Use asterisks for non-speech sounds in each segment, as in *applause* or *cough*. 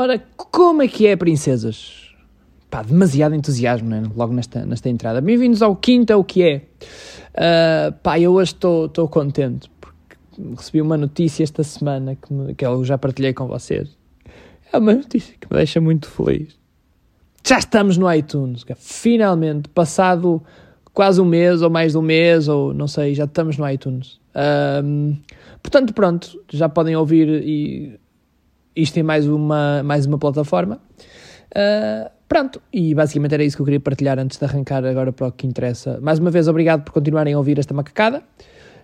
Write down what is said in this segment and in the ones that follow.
Ora, como é que é, princesas? Pá, demasiado entusiasmo, né? Logo nesta, nesta entrada. Bem-vindos ao quinto, é o que é. Uh, pá, eu hoje estou contente, porque recebi uma notícia esta semana que, me, que eu já partilhei com vocês. É uma notícia que me deixa muito feliz. Já estamos no iTunes, finalmente, passado quase um mês, ou mais de um mês, ou não sei, já estamos no iTunes. Um, portanto, pronto, já podem ouvir e isto em mais uma, mais uma plataforma. Uh, pronto, e basicamente era isso que eu queria partilhar antes de arrancar agora para o que interessa. Mais uma vez, obrigado por continuarem a ouvir esta macacada.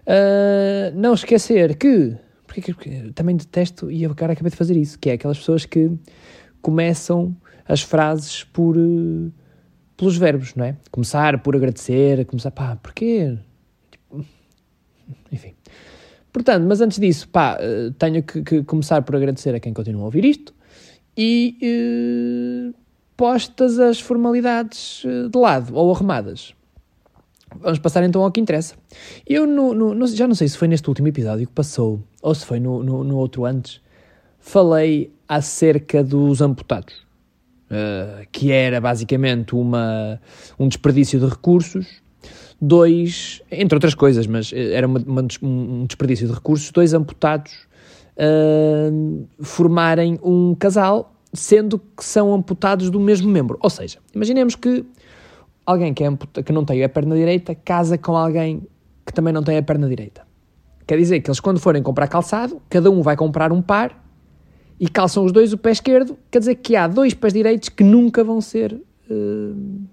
Uh, não esquecer que, porque, porque também detesto, e eu cara acabei de fazer isso, que é aquelas pessoas que começam as frases por, uh, pelos verbos, não é? Começar por agradecer, começar, pá, porquê? Tipo, enfim. Portanto, mas antes disso, pá, uh, tenho que, que, começar por agradecer a quem continua a ouvir isto e postas as formalidades de lado ou arrumadas. Vamos passar então ao que interessa. Eu no, no, já não sei se foi neste último episódio que passou ou se foi no, no outro antes, falei acerca dos amputados. Uh, que era basicamente uma, um desperdício de recursos, dois, entre outras coisas, mas era uma, uma, um desperdício de recursos, dois amputados uh, formarem um casal, sendo que são amputados do mesmo membro. Ou seja, imaginemos que alguém que, é amputa, que não tem a perna direita casa com alguém que também não tem a perna direita. Quer dizer que eles, quando forem comprar calçado, cada um vai comprar um par e calçam os dois o pé esquerdo, quer dizer que há dois pés direitos que nunca vão ser uh,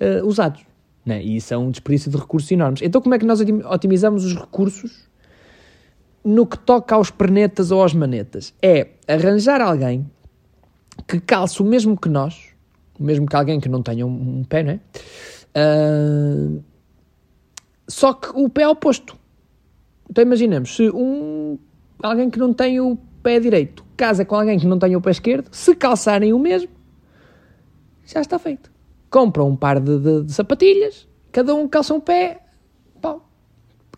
uh, usados. Né? E isso é um desperdício de recursos enormes. Então, como é que nós otimizamos os recursos no que toca aos pernetas ou aos manetas? É arranjar alguém que calce o mesmo que nós, mesmo que alguém que não tenha um, um pé, não é? Uh, só que o pé é oposto. Então imaginemos, se um, alguém que não tem o pé direito casa com alguém que não tenha o pé esquerdo, se calçarem o mesmo, já está feito. Compram um par de, de, de sapatilhas, cada um calça um pé, pau.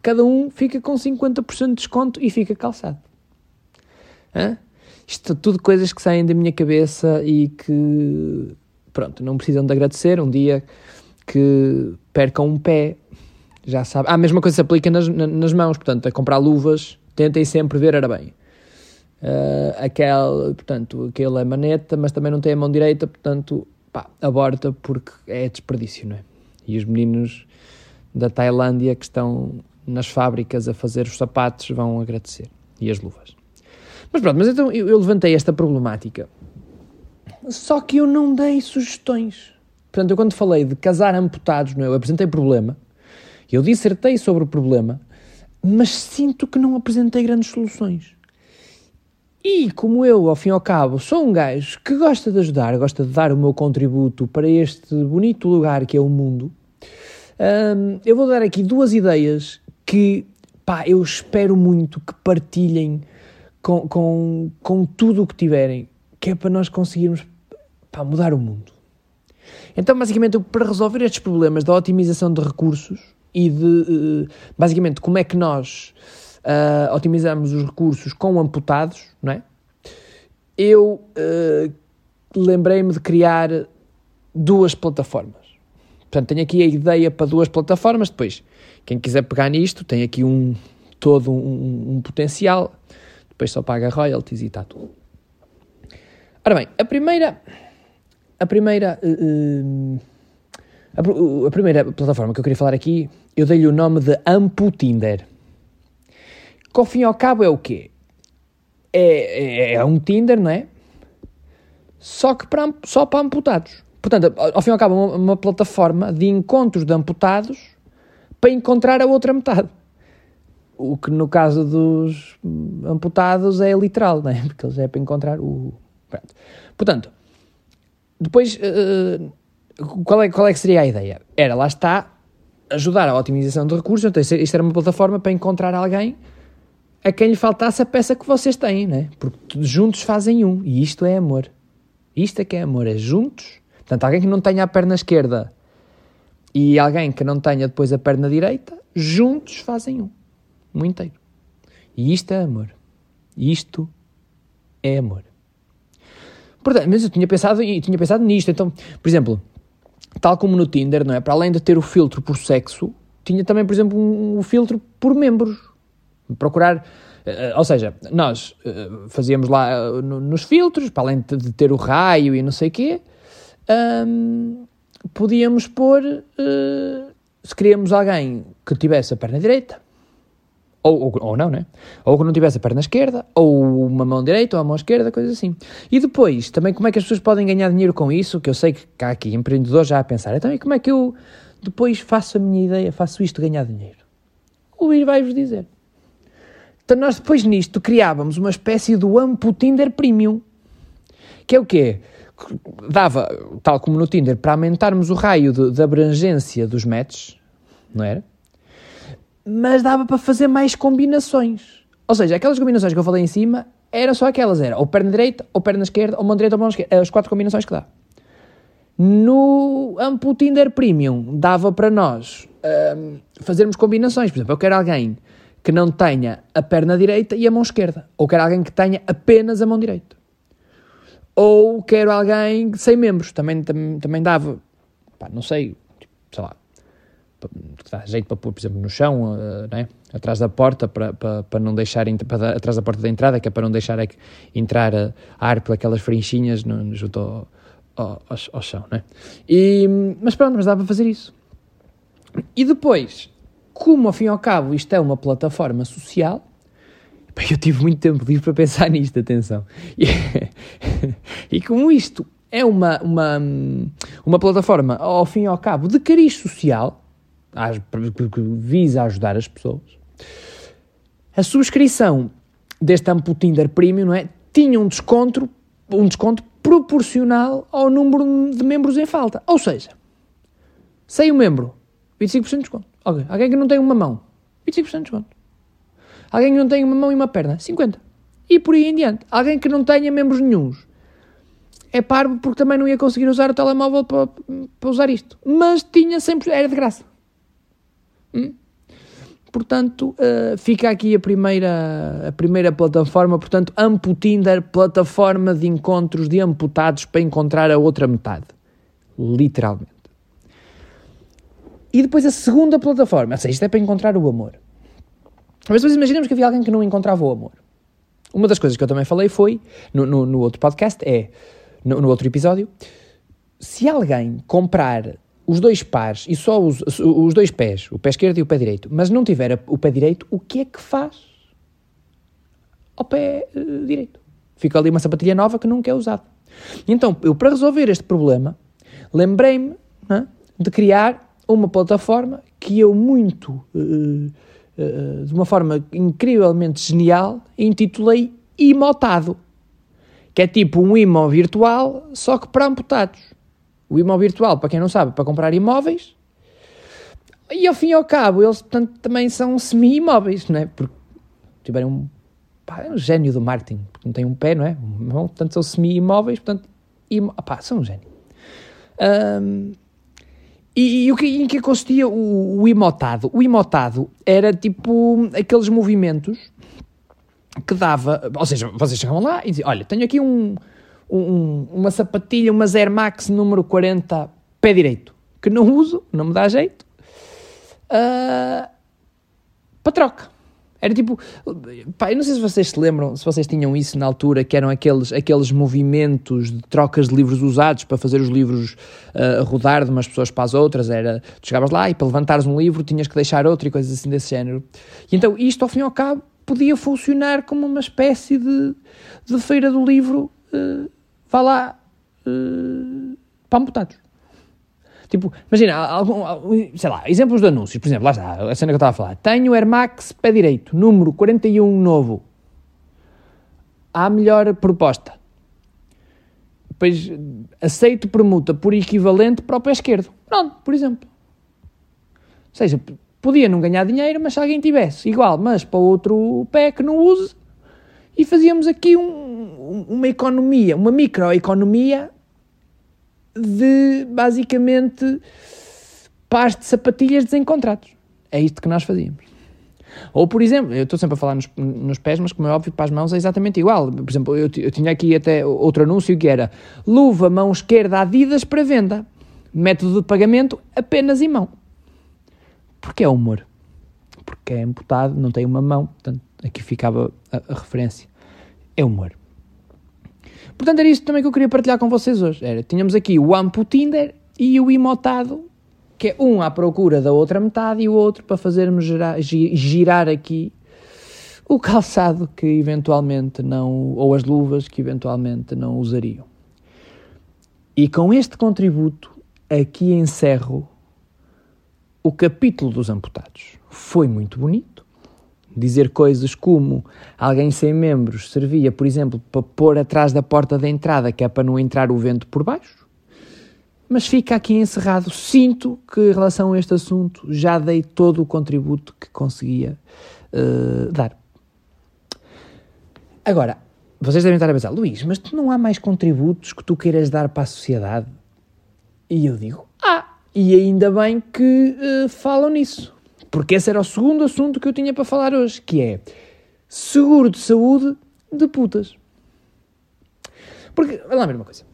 Cada um fica com 50% de desconto e fica calçado. Hã? Isto tudo coisas que saem da minha cabeça e que, pronto, não precisam de agradecer. Um dia que percam um pé, já sabe. Ah, a mesma coisa se aplica nas, nas mãos, portanto, a comprar luvas, tentem sempre ver, era bem Uh, aquele, portanto, aquele é maneta, mas também não tem a mão direita, portanto, pá, aborta porque é desperdício, não é? E os meninos da Tailândia que estão nas fábricas a fazer os sapatos vão agradecer. E as luvas. Mas pronto, mas então eu, eu levantei esta problemática. Só que eu não dei sugestões. Portanto, eu quando falei de casar amputados, não é? eu apresentei problema, eu dissertei sobre o problema, mas sinto que não apresentei grandes soluções. E como eu, ao fim e ao cabo, sou um gajo que gosta de ajudar, gosta de dar o meu contributo para este bonito lugar que é o mundo, hum, eu vou dar aqui duas ideias que pá, eu espero muito que partilhem com, com, com tudo o que tiverem, que é para nós conseguirmos pá, mudar o mundo. Então, basicamente, para resolver estes problemas da otimização de recursos e de, eh, basicamente, como é que nós uh, otimizamos os recursos com amputados, não é? Eu uh, lembrei-me de criar duas plataformas. Portanto, tenho aqui a ideia para duas plataformas. Depois, quem quiser pegar nisto, tem aqui um todo um, um potencial. Depois só paga royalties e está tudo. Ora bem, a primeira, a primeira, uh, a, a, primeira plataforma que eu queria falar aqui, eu dei-lhe o nome de Amputinder que ao fim e ao cabo é o quê? É, é, é um Tinder, não é? Só que para, só para amputados. Portanto, ao fim e ao cabo, é uma, uma plataforma de encontros de amputados para encontrar a outra metade. O que no caso dos amputados é literal, não é? *laughs* Porque eles é para encontrar o. Pronto. Portanto, depois, uh, qual, é, qual é que seria a ideia? Era, lá está, ajudar a otimização de recursos. Então, isto era uma plataforma para encontrar alguém a quem lhe faltasse a peça que vocês têm, né? Porque juntos fazem um. E isto é amor. Isto é que é amor, é juntos. Portanto, alguém que não tenha a perna esquerda e alguém que não tenha depois a perna direita, juntos fazem um. Um inteiro. E isto é amor. Isto é amor. Portanto, mas eu tinha pensado, e tinha pensado nisto. Então, por exemplo, tal como no Tinder, não é? Para além de ter o filtro por sexo, tinha também, por exemplo, um, um filtro por membros. Procurar. Uh, ou seja, nós uh, fazíamos lá uh, no, nos filtros, para além de, ter o raio e não sei o quê, um, podíamos pôr se queríamos alguém que tivesse a perna direita, ou, ou, ou, não, né? Ou que não tivesse a perna esquerda, ou uma mão direita, ou a mão esquerda, coisa assim. E depois, também como é que as pessoas podem ganhar dinheiro com isso, que eu sei que há aqui empreendedores já a pensar, então e como é que eu depois faço a minha ideia, faço isto ganhar dinheiro? O Luís vai-vos dizer. Então nós depois nisto criávamos uma espécie do Ampo Tinder Premium, que é o quê? Dava, tal como no Tinder, para aumentarmos o raio de, de abrangência dos matches, não era? mas dava para fazer mais combinações. Ou seja, aquelas combinações que eu falei em cima eram só aquelas, era ou perna direita, ou perna esquerda, ou mão direita, ou mão esquerda, as quatro combinações que dá. No Ample Tinder Premium dava para nós um, fazermos combinações, por exemplo, eu quero alguém que não tenha a perna direita e a mão esquerda, ou quero alguém que tenha apenas a mão direita. Ou quero alguém sem membros, também, também, também dava, pá, não sei, tipo, sei lá, dá jeito para pôr, por exemplo, no chão, uh, né? atrás da porta, para, para, para não deixar, para, atrás da porta da entrada, que é para não deixar é entrar uh, ar por aquelas frinchinhas no, junto ao, ao, ao, ao chão, né? E, mas pronto, mas dá para fazer isso. E depois, como ao fim e ao cabo isto é uma plataforma social, eu tive muito tempo livre para pensar nisto, atenção. E, *laughs* e como isto é uma, uma, uma plataforma, ao fim e ao cabo, de cariz social, que visa ajudar as pessoas. A subscrição deste Ampo Tinder Premium não é, tinha um desconto, um desconto proporcional ao número de membros em falta. Ou seja, sem um membro, 25% de desconto. Okay. Alguém que não tem uma mão, 25% de desconto. Alguém que não tem uma mão e uma perna, 50%. E por aí em diante. Alguém que não tenha membros nenhums, é parvo porque também não ia conseguir usar o telemóvel para, usar isto. Mas tinha sempre, era de graça. Hum? Portanto, uh, fica aqui a primeira, a primeira plataforma, portanto, Amputinder, plataforma de encontros de amputados para encontrar a outra metade. Literalmente. E depois a segunda plataforma, ou seja, isto é para encontrar o amor. Mas depois imaginemos que havia alguém que não encontrava o amor. Uma das coisas que eu também falei foi, no, no, no outro podcast, é, no, no outro episódio, se alguém comprar os dois pares e só os, os dois pés, o pé esquerdo e o pé direito, mas não tiver o pé direito, o que é que faz ao pé uh, direito? Fica ali uma sapatilha nova que nunca é usada. Então, eu para resolver este problema, lembrei-me é, de criar uma plataforma que eu muito, uh, uh, de uma forma incrivelmente genial, intitulei Imotado, que é tipo um imó virtual, só que para amputados. O imóvel virtual, para quem não sabe, para comprar imóveis. E ao fim e ao cabo, eles portanto, também são semi-imóveis, não é? Porque tiveram um, pá, é um gênio do marketing, porque não tem um pé, não é? Bom, portanto, são semi-imóveis, portanto, imó... são um gênio. Um, e, e, o que, em que consistia o, o imotado? O imotado era tipo aqueles movimentos que dava, ou seja, vocês chegavam lá e diziam, olha, tenho aqui um, um, uma sapatilha, uma Air Max número 40, pé direito, que não uso, não me dá jeito, uh, para troca. Era tipo, pá, eu não sei se vocês se lembram, se vocês tinham isso na altura, que eram aqueles, aqueles movimentos de trocas de livros usados para fazer os livros uh, rodar de umas pessoas para as outras. Era, tu chegavas lá e para levantares um livro tinhas que deixar outro e coisas assim desse género. E então isto, ao fim e ao cabo, podia funcionar como uma espécie de, de feira do livro uh, vá lá uh, para amputados. Tipo, imagina, algum, sei lá, exemplos de anúncios, por exemplo, lá está, a cena que eu estava a falar. Tenho Air Max pé direito, número 41 novo. Há melhor proposta. Depois, aceito permuta por equivalente para o pé esquerdo. Pronto, por exemplo. Ou seja, podia não ganhar dinheiro, mas se alguém tivesse igual, mas para outro pé que não use, e fazíamos aqui um, uma economia, uma microeconomia de basicamente pares de sapatilhas desencontrados. É isto que nós fazíamos. Ou, por exemplo, eu estou sempre a falar nos, nos, pés, mas como é óbvio, para as mãos é exatamente igual. Por exemplo, eu, eu tinha aqui até outro anúncio que era luva mão esquerda Adidas para venda. Método de pagamento apenas em mão. Porque é humor. Porque é amputado, não tem uma mão. Portanto, aqui ficava a, a referência. É humor. Portanto, era isto também que eu queria partilhar com vocês hoje. Era, tínhamos aqui o Ampo Tinder e o Imotado que é um à procura da outra metade e o outro para fazermos girar, girar aqui o calçado que eventualmente não, ou as luvas que eventualmente não usariam. E com este contributo, aqui encerro o capítulo dos amputados. Foi muito bonito. Dizer coisas como alguém sem membros servia, por exemplo, para pôr atrás da porta da entrada, que é para não entrar o vento por baixo mas fica aqui encerrado. Sinto que, em relação a este assunto, já dei todo o contributo que conseguia uh, dar. Agora, vocês devem estar a pensar, Luís, mas tu não há mais contributos que tu queiras dar para a sociedade? E eu digo, ah, e ainda bem que uh, falam nisso. Porque esse era o segundo assunto que eu tinha para falar hoje, que é seguro de saúde de putas. Porque, vamos lá ver uma coisa.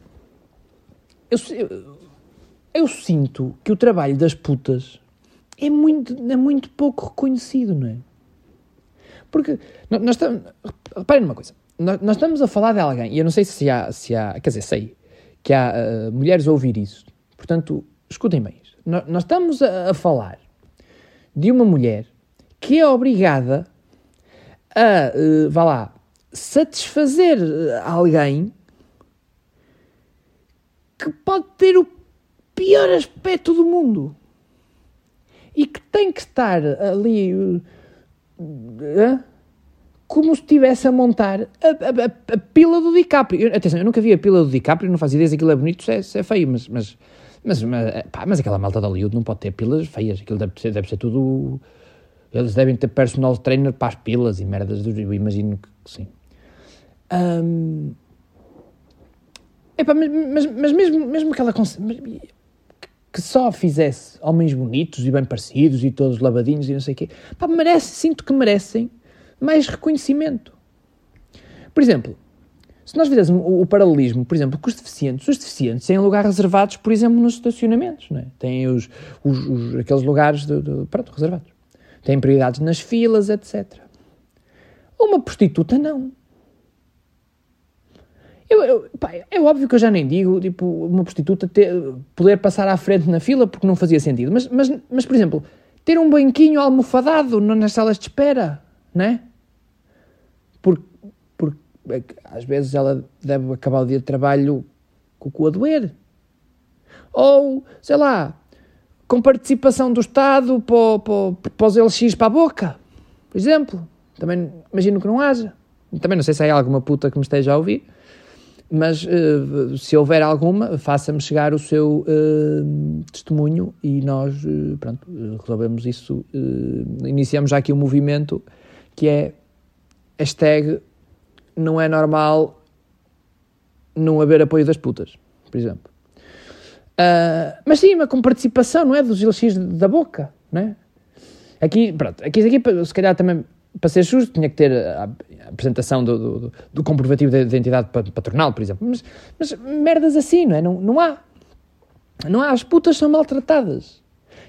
Eu, eu, eu sinto que o trabalho das putas é muito, é muito pouco reconhecido, não é? Porque nós, estamos. Reparem numa coisa. Nós, nós, estamos a falar de alguém, e eu não sei se há. Se há quer dizer, sei que há uh, mulheres a ouvir isso. Portanto, escutem bem. Nós, nós estamos a, a, falar de uma mulher que é obrigada a, uh, vá lá, satisfazer alguém que pode ter o pior aspecto do mundo e que tem que estar ali uh, como se estivesse a montar a, a, a, pila do DiCaprio. Eu, atenção, eu nunca vi a pila do DiCaprio, não faz ideia se aquilo é bonito, se é, se é feio, mas, mas, mas, mas, pá, mas aquela malta de Hollywood não pode ter pilas feias, aquilo deve ser, deve ser tudo. Eles devem ter personal trainer para as pilas e merdas, eu imagino que, que sim. Um, epá, mas, mas, mas mesmo, mesmo aquela que só fizesse homens bonitos e bem parecidos e todos lavadinhos e não sei o quê, pá, merece, sinto que merecem mais reconhecimento. Por exemplo, se nós fizéssemos o, o, paralelismo, por exemplo, com os deficientes, os deficientes têm lugares reservados, por exemplo, nos estacionamentos, não é? Têm os, os, os aqueles lugares de, de, pronto, reservados. Têm prioridades nas filas, etc. Uma prostituta não. Eu, eu, pá, é óbvio que eu já nem digo, tipo, uma prostituta ter, poder passar à frente na fila porque não fazia sentido. Mas, mas, mas por exemplo, ter um banquinho almofadado nas salas de espera, não é? Porque, porque é às vezes ela deve acabar o dia de trabalho com o cu a doer. Ou, sei lá, com participação do Estado para, para, para os LX para a boca, por exemplo. Também imagino que não haja. Também não sei se há alguma puta que me esteja a ouvir mas uh, se houver alguma, faça-me chegar o seu uh, testemunho e nós, uh, pronto, resolvemos isso. iniciamos já aqui um movimento que é hashtag não é normal não haver apoio das putas, por exemplo. mas sim, mas com participação, não é? Dos LX da boca, não é? Aqui, pronto, aqui, aqui se calhar também para ser justo, tinha que ter a, apresentação do, do, do, comprovativo de identidade patronal, por exemplo. Mas, mas merdas assim, não é? Não, não há. Não há. As putas são maltratadas.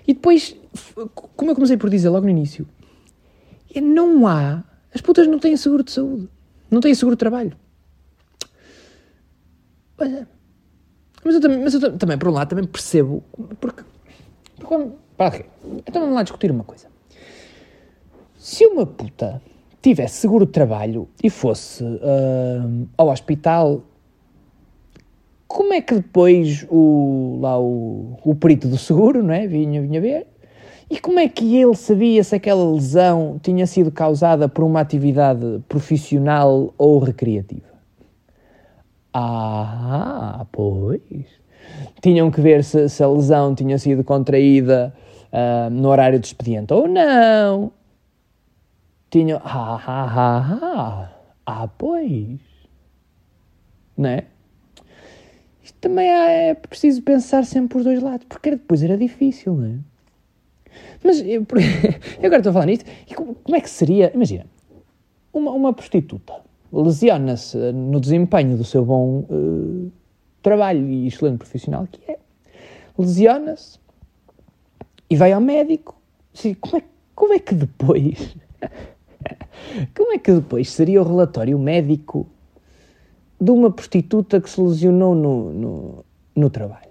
E depois, como eu comecei por dizer logo no início, é, não há. As putas não têm seguro de saúde. Não têm seguro de trabalho. Olha. Mas eu também, mas eu também por um lado, também percebo. Porque. porque para quê? Então vamos lá discutir uma coisa. Se uma puta tivesse seguro de trabalho e fosse uh, ao hospital, como é que depois o, lá o, o perito do seguro não é? vinha, vinha ver? E como é que ele sabia se aquela lesão tinha sido causada por uma atividade profissional ou recreativa? Ah, pois. Tinham que ver se, se a lesão tinha sido contraída uh, no horário de expediente ou não tinham. Ah, ah, ah, ah, ah, pois. Não é? Isto também é preciso pensar sempre por dois lados, porque depois era difícil, não é? Mas eu, *laughs* eu agora estou a falar nisto, e como, como é que seria, imagina, uma, uma prostituta lesiona-se no desempenho do seu bom uh, trabalho e excelente profissional que é, lesiona-se e vai ao médico, como é, como é que depois, *laughs* como é que depois seria o relatório médico de uma prostituta que se lesionou no, no, no trabalho?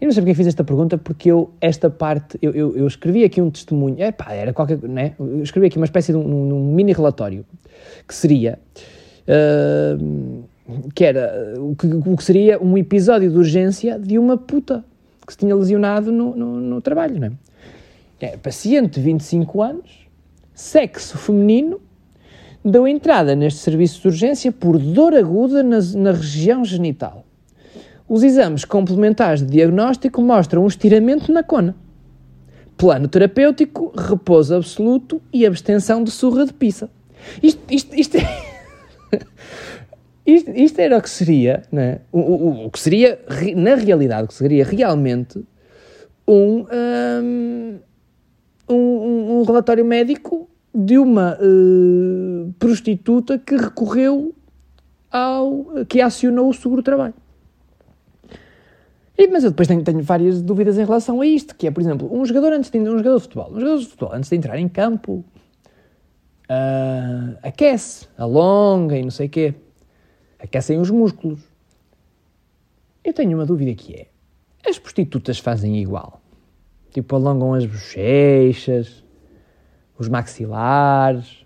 Eu não sei porque fiz esta pergunta, porque eu, esta parte, eu, eu, eu escrevi aqui um testemunho, é pá, era qualquer, né? Eu escrevi aqui uma espécie de um, um mini relatório, que seria, uh, que era, o que, o que seria um episódio de urgência de uma puta que se tinha lesionado no, no, no trabalho, né? É, paciente de 25 anos, sexo feminino, deu entrada neste serviço de urgência por dor aguda na, na região genital. Os exames complementares de diagnóstico mostram um estiramento na cona. Plano terapêutico, repouso absoluto e abstenção de surra de pizza. Isto, isto, isto, é... *laughs* isto, isto era o que seria, né? o, o, o, que seria, na realidade, o que seria realmente um, um, um, um relatório médico de uma uh, prostituta que recorreu ao. que acionou o seguro-trabalho. E, mas eu depois tenho, tenho, várias dúvidas em relação a isto, que é, por exemplo, um jogador antes de um jogador de futebol, um jogador de futebol antes de entrar em campo uh, aquece, alonga e não sei o quê, aquecem os músculos. Eu tenho uma dúvida que é, as prostitutas fazem igual? Tipo, alongam as bochechas, os maxilares,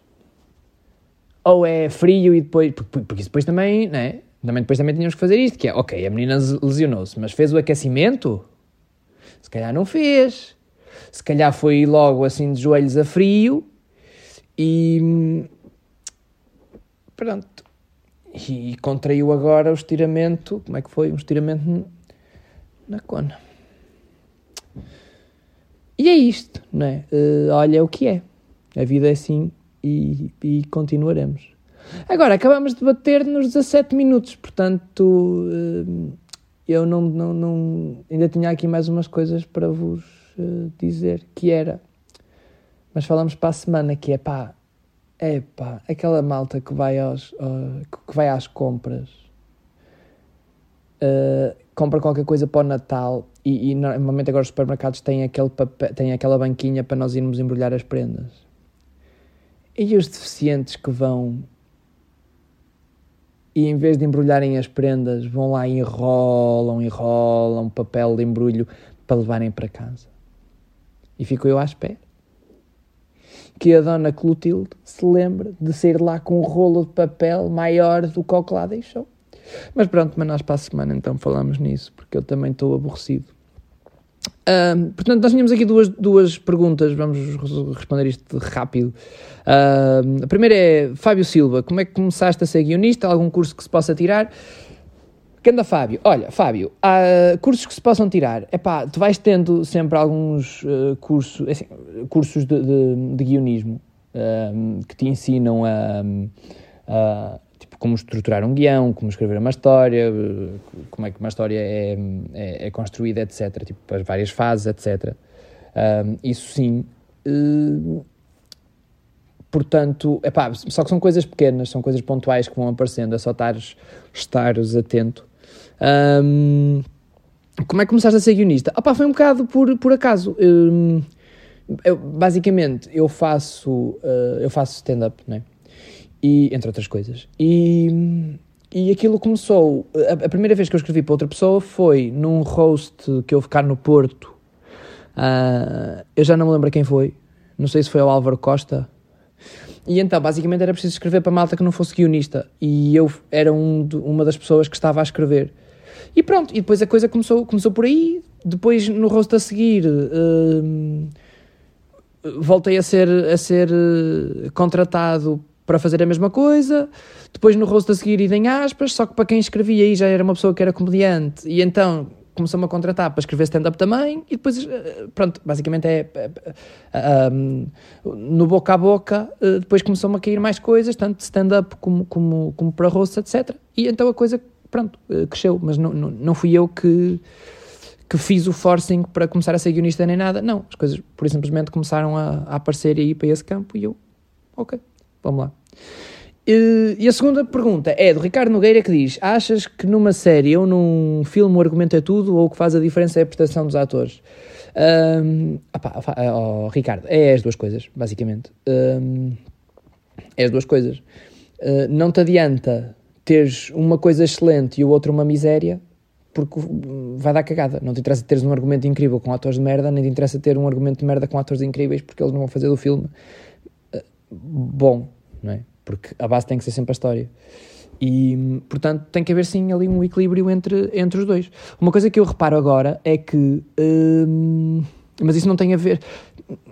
ou é frio e depois, porque, isso depois também, né? Também, depois também tínhamos que fazer isto, que é, ok, a menina lesionou-se, mas fez o aquecimento? Se calhar não fez. Se calhar foi logo assim de joelhos a frio e... Pronto. E contraiu agora o estiramento, como é que foi? Um estiramento na cona. E é isto, não é? Uh, olha o que é. A vida é assim e, e continuaremos. Agora, acabamos de bater nos 17 minutos, portanto, eh, eu não, não, não, ainda tinha aqui mais umas coisas para vos eh, dizer, que era, mas falamos para a semana, que é pá, é pá, aquela malta que vai, aos, que vai às compras, uh, compra qualquer coisa para o Natal e, e, normalmente agora os supermercados têm, aquele papel, têm aquela banquinha para nós irmos embrulhar as prendas. E os deficientes que vão e em vez de embrulharem as prendas, vão lá e enrolam, enrolam papel de embrulho para levarem para casa. E fico eu à espera que a dona Clotilde se lembre de sair lá com um rolo de papel maior do que o que lá deixou. Mas pronto, mas nós para a semana então falamos nisso, porque eu também estou aborrecido. Um, portanto, nós tínhamos aqui duas, duas perguntas, vamos responder isto rápido. Um, a primeira é, Fábio Silva, como é que começaste a ser guionista? Algum curso que se possa tirar? Canda Fábio, olha, Fábio, há cursos que se possam tirar. É pá, tu vais tendo sempre alguns uh, cursos, assim, cursos de, de, de guionismo um, que te ensinam a, a como estruturar um guião, como escrever uma história, como é que uma história é, é, é construída, etc. Tipo, as várias fases, etc. Um, isso sim. Uh, portanto, epá, só que são coisas pequenas, são coisas pontuais que vão aparecendo, é só estares, estares atento. Um, como é que começaste a ser guionista? Opá, foi um bocado por, por acaso. Um, eu, basicamente, eu faço, uh, eu faço stand-up, né? E, entre outras coisas. E, e aquilo começou. A, a, primeira vez que eu escrevi para outra pessoa foi num host que eu ficar no Porto. Uh, eu já não me lembro quem foi. Não sei se foi o Álvaro Costa. E então, basicamente, era preciso escrever para malta que não fosse guionista. E eu era um uma das pessoas que estava a escrever. E pronto, e depois a coisa começou, começou por aí. Depois, no rosto a seguir, uh, voltei a ser, a ser uh, contratado para fazer a mesma coisa, depois no rosto a seguir idem aspas, só que para quem escrevia aí já era uma pessoa que era comediante, e então começou-me a contratar para escrever stand-up também, e depois, eh, pronto, basicamente é, é, é um, no boca a boca, depois começou-me a cair mais coisas, tanto stand-up como, como, como para rosto, etc. E então a coisa, pronto, cresceu, mas não, não, não fui eu que, que fiz o forcing para começar a ser guionista nem nada. Não, as coisas por simplesmente começaram a, a aparecer aí para esse campo e eu, ok, vamos lá. E, a segunda pergunta é do Ricardo Nogueira que diz: Achas que numa série ou num filme o argumento é tudo ou o que faz a diferença é a prestação dos atores? Um, opa, oh, Ricardo, é as duas coisas, basicamente. Um, é as duas coisas. Uh, não te adianta teres uma coisa excelente e o outro uma miséria, porque vai dar cagada. Não te interessa teres um argumento incrível com atores de merda, nem te interessa ter um argumento de merda com atores incríveis, porque eles não vão fazer do filme uh, bom, não é? porque a base tem que ser sempre a história. E, portanto, tem que haver sim ali um equilíbrio entre, entre os dois. Uma coisa que eu reparo agora é que. Hum, mas isso não tem a ver.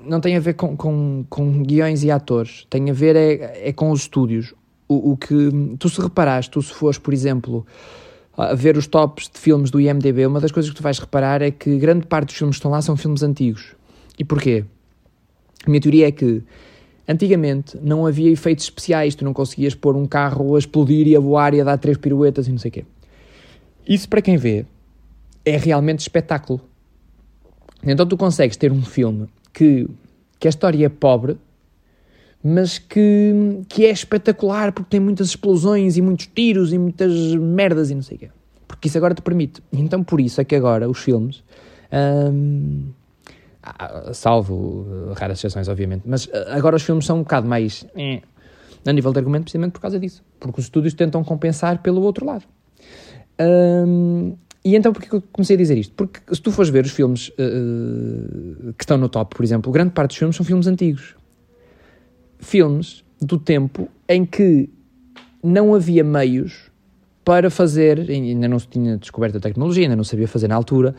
Não tem a ver com, com, com guiões e atores. Tem a ver é, é com os estúdios. O, o que. Tu se reparaste, tu se fores, por exemplo, a ver os tops de filmes do IMDB, uma das coisas que tu vais reparar é que grande parte dos filmes que estão lá são filmes antigos. E porquê? A minha teoria é que Antigamente não havia efeitos especiais, tu não conseguias pôr um carro a explodir e a voar e a dar três piruetas e não sei o quê. Isso para quem vê é realmente espetáculo. Então tu consegues ter um filme que, que a história é pobre, mas que, que é espetacular porque tem muitas explosões e muitos tiros e muitas merdas e não sei o quê. Porque isso agora te permite. Então por isso é que agora os filmes. Hum, salvo eh, raras exceções, obviamente. Mas eh, agora os filmes são um bocado mais. Eh, a nível de argumento, precisamente por causa disso. Porque os estúdios tentam compensar pelo outro lado. Um, e então, porquê que eu comecei a dizer isto? Porque se tu fores ver os filmes uh, que estão no top, por exemplo, grande parte dos filmes são filmes antigos. Filmes do tempo em que não havia meios para fazer, ainda não se tinha descoberto a tecnologia, ainda não sabia fazer na altura,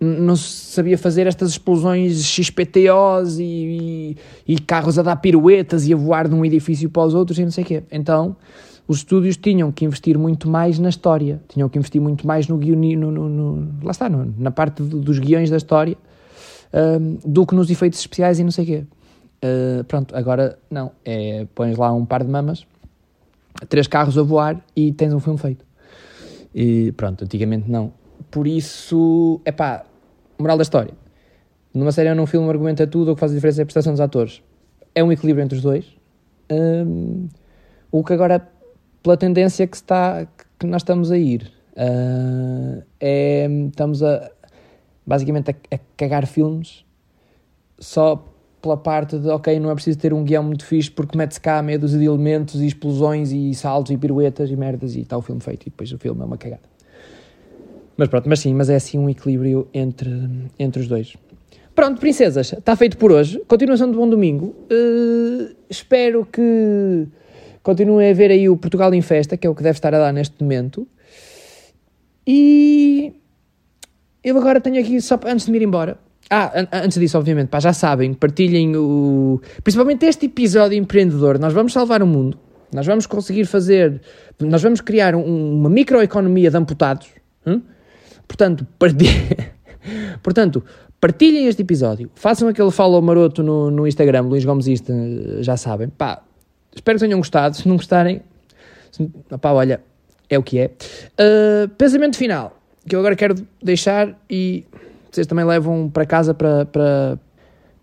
não sabia fazer estas explosões XPTOs e, e, e, carros a dar piruetas e a voar de um edifício para os outros e não sei o quê. Então, os estúdios tinham que investir muito mais na história, tinham que investir muito mais no guion, no, no, no, lá está, no, na parte do, dos guiões da história, um, do que nos efeitos especiais e não sei o quê. Uh, pronto, agora não, é, pões lá um par de mamas, três carros a voar e tens um filme feito. E pronto, antigamente não por isso, é pá, moral da história. Numa série ou num filme, é tudo, o que faz a diferença é a prestação dos atores. É um equilíbrio entre os dois. Um, o que agora, pela tendência que, está, que nós estamos a ir, uh, é, estamos a, basicamente, a, a cagar filmes só pela parte de, ok, não é preciso ter um guião muito fixe porque mete-se cá dúzia de elementos e explosões e saltos e piruetas e merdas e está o filme feito e depois o filme é uma cagada. Mas pronto, mas sim, mas é assim um equilíbrio entre, entre os dois. Pronto, princesas, está feito por hoje. Continuação de bom domingo. Uh, espero que continuem a ver aí o Portugal em Festa, que é o que deve estar a dar neste momento. E eu agora tenho aqui, só antes de me ir embora. Ah, an antes disso, obviamente, pá, já sabem, partilhem o. Principalmente este episódio empreendedor. Nós vamos salvar o mundo. Nós vamos conseguir fazer. Nós vamos criar um, uma microeconomia de amputados. Hum? Portanto, *laughs* Portanto, partilhem este episódio, façam aquele follow maroto no, no Instagram, Luís Gomes Insta, já sabem. Pá, espero que tenham gostado. Se não gostarem, se, pá, olha, é o que é. Uh, pensamento final, que eu agora quero deixar e vocês também levam para casa para, para,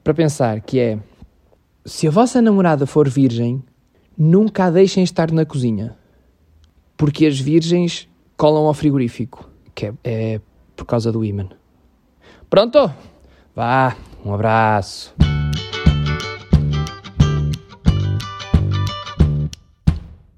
para pensar, que é, se a vossa namorada for virgem, nunca a deixem estar na cozinha, porque as virgens colam ao frigorífico que é, é por causa do Iman. Pronto? Vá, um abraço.